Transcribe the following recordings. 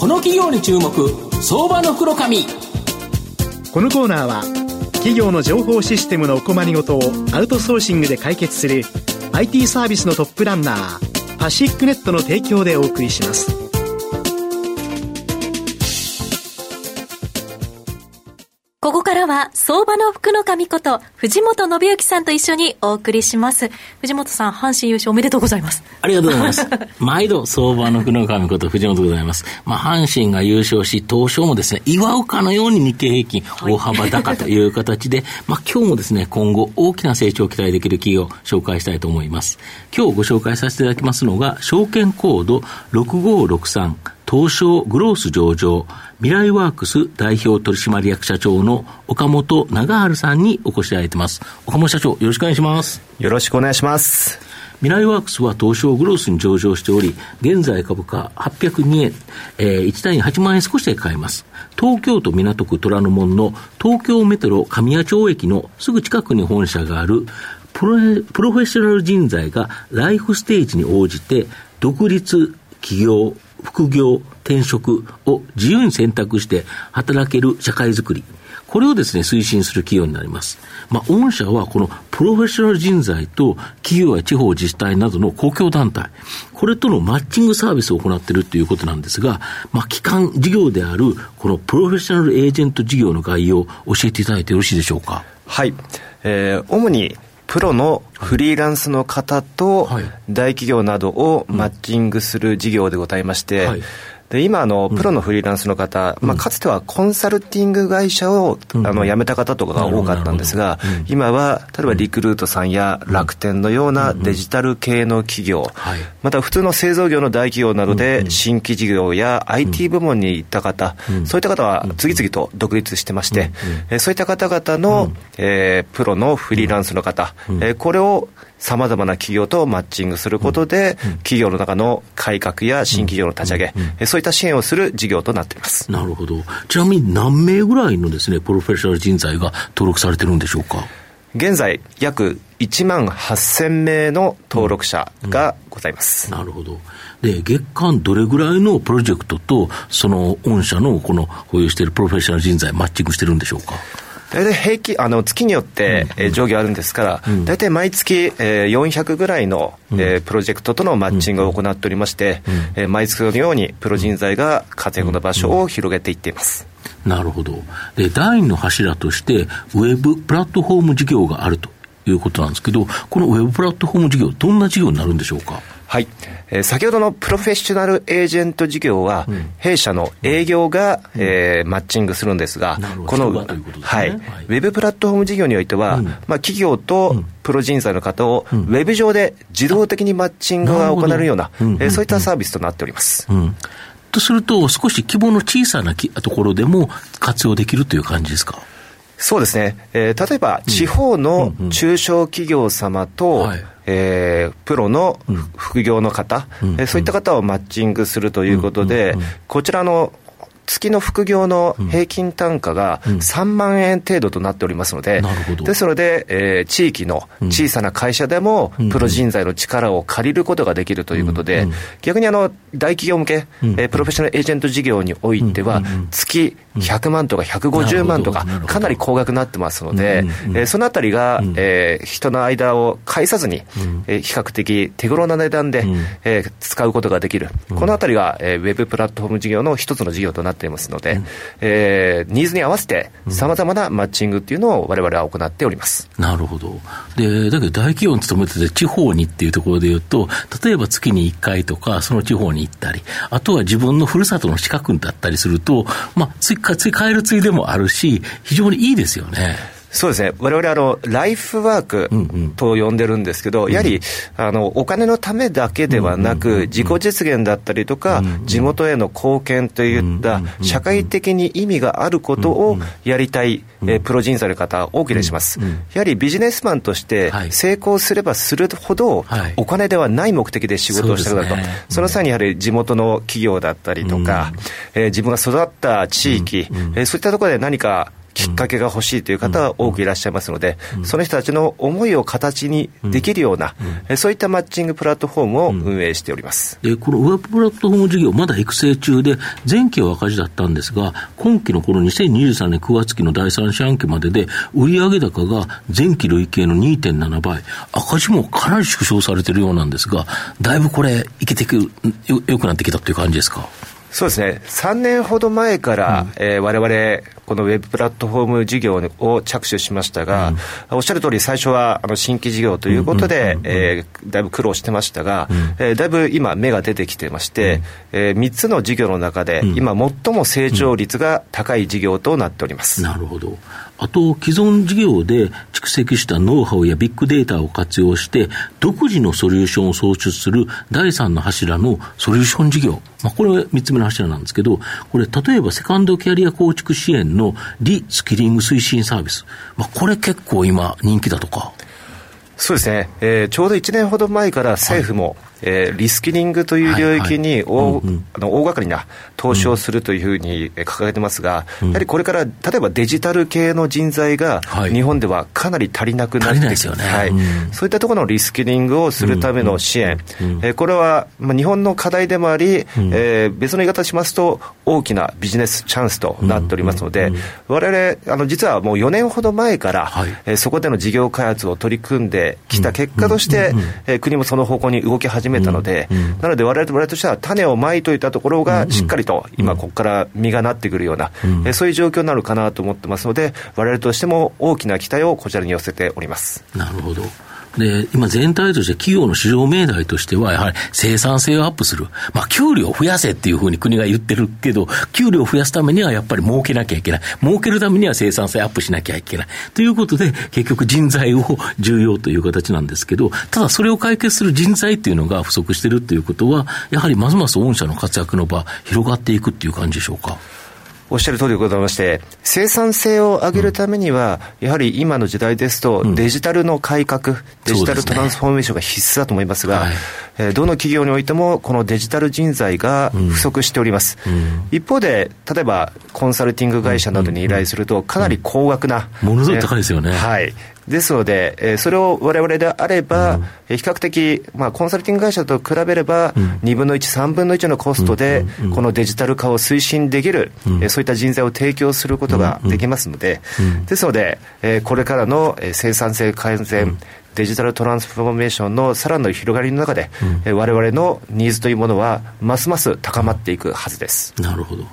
この企業に注目相場の黒髪。このコーナーは企業の情報システムのお困りごとをアウトソーシングで解決する IT サービスのトップランナーパシックネットの提供でお送りします。ここからは、相場の福の神こと、藤本信之さんと一緒にお送りします。藤本さん、阪神優勝おめでとうございます。ありがとうございます。毎度、相場の福の神こと藤本でございます。まあ、阪神が優勝し、東証もですね、祝うかのように日経平均、大幅高という形で、はい、まあ、今日もですね、今後、大きな成長を期待できる企業を紹介したいと思います。今日ご紹介させていただきますのが、証券コード6563、東証グロース上場、未来ワークス代表取締役社長の岡本長春さんにお越しいただいてます。岡本社長、よろしくお願いします。よろしくお願いします。未来ワークスは東証グロースに上場しており、現在株価802円、えー、1単位8万円少しで買えます。東京都港区虎ノ門の東京メトロ神谷町駅のすぐ近くに本社があるプロプロフェッショナル人材がライフステージに応じて独立、起業、副業、転職を自由に選択して働ける社会づくり。これをですね、推進する企業になります。まあ、御社はこのプロフェッショナル人材と企業や地方自治体などの公共団体、これとのマッチングサービスを行っているということなんですが、まあ、基幹事業であるこのプロフェッショナルエージェント事業の概要を教えていただいてよろしいでしょうか？はい。えー、主にプロのフリーランスの方と大企業などをマッチングする事業でございまして、はいで今あの、プロのフリーランスの方、まあ、かつてはコンサルティング会社を、あの辞めた方とかが多かったんですが、今は例えばリクルートさんや楽天のようなデジタル系の企業、また普通の製造業の大企業などで新規事業や IT 部門に行った方、そういった方は次々と独立してまして、そういった方々の、えー、プロのフリーランスの方、えー、これをさまざまな企業とマッチングすることで、企業の中の改革や新企業の立ち上げ、そういった支援をする事業となっていますなるほど、ちなみに何名ぐらいのですねプロフェッショナル人材が登録されてるんでしょうか？現在、約1万8000名の登録者がございます、うんうん、なるほど。で、月間どれぐらいのプロジェクトと、その御社のこの保有しているプロフェッショナル人材、マッチングしてるんでしょうか？大体平均、あの月によって、うん、上下あるんですから、うん、大体毎月、えー、400ぐらいの、うん、えー、プロジェクトとのマッチングを行っておりまして、うん、えー、毎月のようにプロ人材が活躍の場所を広げていっています。なるほど。で、第二の柱として、ウェブプラットフォーム事業があるということなんですけど、このウェブプラットフォーム事業、どんな事業になるんでしょうか？はい、えー、先ほどのプロフェッショナルエージェント事業は、うん、弊社の営業が、うん、えー、マッチングするんですが、この、ね、はい、ウェブプラットフォーム事業においては、うん、まあ、企業とプロ人材の方を、ウェブ上で自動的にマッチングが行えるような、なえー、そういったサービスとなっております。とすると、少し規模の小さなところでも活用できるという感じですか？そうですね、えー、例えば地方の中小企業様と、はい。えー、プロの副業の方、うん、えー、そういった方をマッチングするということで、こちらの月の副業の平均単価が3万円程度となっておりますので、うん、ですので、えー、地域の小さな会社でも、プロ人材の力を借りることができるということで、逆にあの大企業向け、えー、プロフェッショナルエージェント事業においては、月100万とか150万とか、かなり高額になってますので、えー、そのあたりが、えー、人の間を介さずに、えー、比較的手頃な値段で、えー、使うことができる、このあたりが、えー、ウェブプラットフォーム事業の一つの事業となっていますので、うん、えー、ニーズに合わせて、さまざまなマッチングっていうのをわれわれは行っております。なるほど。で、だけど大企業に勤めてて、地方にっていうところでいうと、例えば月に1回とか、その地方に行ったり、あとは自分のふるさとの近くだったりすると、まあ、つい、つい帰るついでもあるし、非常にいいですよね。そうですね、われわれあの、ライフワークと呼んでるんですけど、うんうん、やはりあのお金のためだけではなく、自己実現だったりとか、地元への貢献といった社会的に意味があることをやりたい、えプロ人材の方、多くいらっしゃいます。やはりビジネスマンとして成功すればするほど、お金ではない目的で仕事をしたくなると、その際にやはり地元の企業だったりとか、え自分が育った地域、えそういったところで何かきっかけが欲しいという方は多くいらっしゃいますので、その人たちの思いを形にできるような、そういったマッチングプラットフォームを運営しております。で、このウェブプラットフォーム事業、まだ育成中で、前期は赤字だったんですが、今期のこの2023年9月期の第三四半期までで、売上高が前期累計の2.7倍、赤字もかなり縮小されているようなんですが、だいぶこれ、いけてくよ、よくなってきたという感じですか？そうですね、3年ほど前から、うん。えー、我々このウェブプラットフォーム事業を着手しましたが、うん、おっしゃる通り、最初はあの新規事業ということで、だいぶ苦労してましたが、うん、えー、だいぶ今、芽が出てきてまして、うん、えー、3つの事業の中で、今、最も成長率が高い事業となっております。なるほどあと、既存事業で蓄積したノウハウやビッグデータを活用して、独自のソリューションを創出する第三の柱のソリューション事業。まあ、これは3つ目の柱なんですけど、これ、例えばセカンドキャリア構築支援のリスキリング推進サービス。まあ、これ結構今人気だとか。そうですね、えー、ちょうど1年ほど前から政府も、えー、リスキリングという領域に大,、あの大掛かりな投資をするというふうに掲げてますが、うん、やはりこれから例えばデジタル系の人材が日本ではかなり足りなくなってきて、ね。はい、そういったところのリスキリングをするための支援、うん、えー、これは、まあ、日本の課題でもあり、うん、えー、別の言い方しますと、大きなビジネスチャンスとなっておりますので、われわれ、あの実はもう4年ほど前から、はい、えー、そこでの事業開発を取り組んできた結果として、えー、国もその方向に動き始めめたので、うんうん、なので、われわれとしては種をまいといたところが、しっかりと今、ここから実がなってくるような、うんえそういう状況になるかなと思ってますので、われわれとしても大きな期待をこちらに寄せております。なるほど。で、今全体として企業の市場命題としては、やはり生産性をアップする。まあ、給料を増やせっていうふうに国が言ってるけど、給料を増やすためにはやっぱり儲けなきゃいけない。儲けるためには生産性アップしなきゃいけない。ということで、結局人材を重要という形なんですけど、ただそれを解決する人材っていうのが不足してるっていうことは、やはりますます御社の活躍の場、広がっていくっていう感じでしょうか。おっしゃる通りでございまして、生産性を上げるためには、やはり今の時代ですと、デジタルの改革、デジタルトランスフォーメーションが必須だと思いますが、えどの企業においても、このデジタル人材が不足しております。一方で、例えばコンサルティング会社などに依頼すると、かなり高額な、ものすごい高いですよね。はい。ですので、えー、それをわれわれであれば、うん、比較的、まあ、コンサルティング会社と比べれば、うん、2分の1、3分の1のコストで、このデジタル化を推進できる、うん、えー、そういった人材を提供することができますので、ですので、えー、これからの生産性改善、デジタルトランスフォーメーションのさらなる広がりの中で、うん、我々のニーズというものは、ますます高まっていくはずです。なるほど。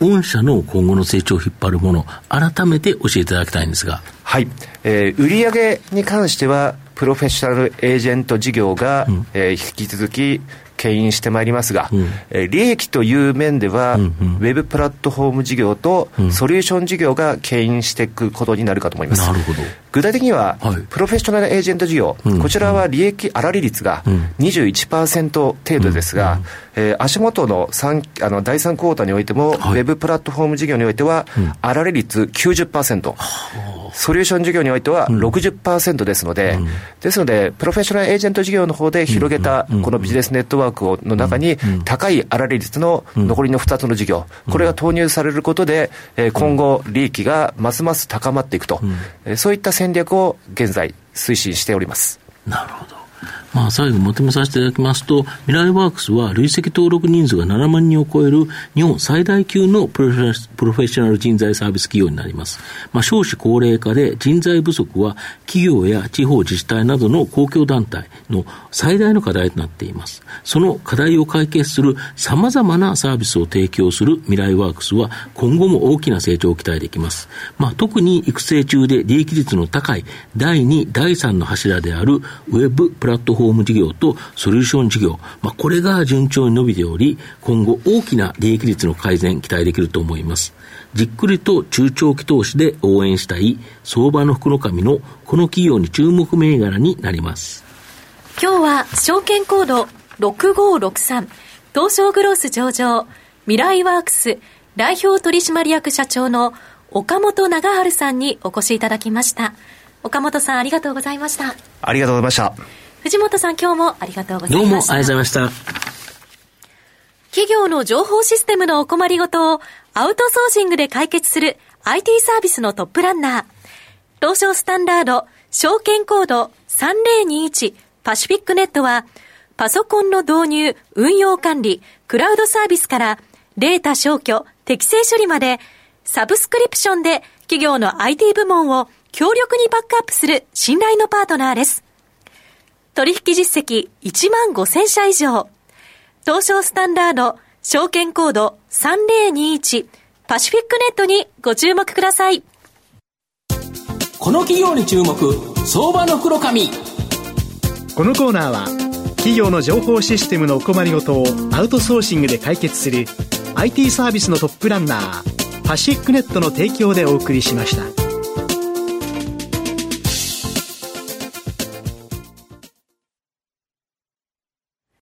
御社の今後の成長を引っ張るもの、改めて教えていただきたいんですが。はい。えー、売上に関しては、プロフェッショナルエージェント事業が、うん、えー、引き続き牽引してまいりますが、うん、え利益という面では、うんうん、ウェブプラットフォーム事業とソリューション事業が牽引していくことになるかと思います。なるほど具体的には、はい、プロフェッショナルエージェント事業、うん、こちらは利益粗利率が21%程度ですが、うん、えー、足元のあの第3クォーターにおいても、はい、ウェブプラットフォーム事業においては、粗利率90%。うんソリューション事業においては60%ですので、うん、ですので、プロフェッショナルエージェント事業の方で広げたこのビジネスネットワークをの中に、高い粗利率の残りの2つの事業、これが投入されることで、今後、利益がますます高まっていくと、そういった戦戦略を現在、推進しております。なるほど。まあ、最後まとめさせていただきますと、未来ワークスは累積登録人数が7万人を超える日本最大級のプロフェッショナル人材サービス企業になります。まあ、少子高齢化で人材不足は企業や地方自治体などの公共団体の最大の課題となっています。その課題を解決する様々なサービスを提供する未来ワークスは今後も大きな成長を期待できます。まあ、特に育成中で利益率の高い第2、第3の柱であるウェブプラットフォームホーム事業とソリューション事業、まあ、これが順調に伸びており、今後大きな利益率の改善期待できると思います。じっくりと中長期投資で応援したい相場の福の神のこの企業に注目銘柄になります。今日は証券コード6563東証グロース上場未来ワークス代表取締役社長の岡本長春さんにお越しいただきました。岡本さんありがとうございました。ありがとうございました。藤本さん今日もありがとうございました。どうもありがとうございました。企業の情報システムのお困りごとをアウトソーシングで解決する IT サービスのトップランナー。東証スタンダード、証券コード3021パシフィックネットは、パソコンの導入、運用管理、クラウドサービスから、データ消去、適正処理まで、サブスクリプションで企業の IT 部門を強力にバックアップする信頼のパートナーです。取引実績1万5000社以上。東証スタンダード、証券コード3021パシフィックネットにご注目ください。この企業に注目、相場の黒髪。このコーナーは、企業の情報システムのお困りごとをアウトソーシングで解決する IT サービスのトップランナー、パシフィックネットの提供でお送りしました。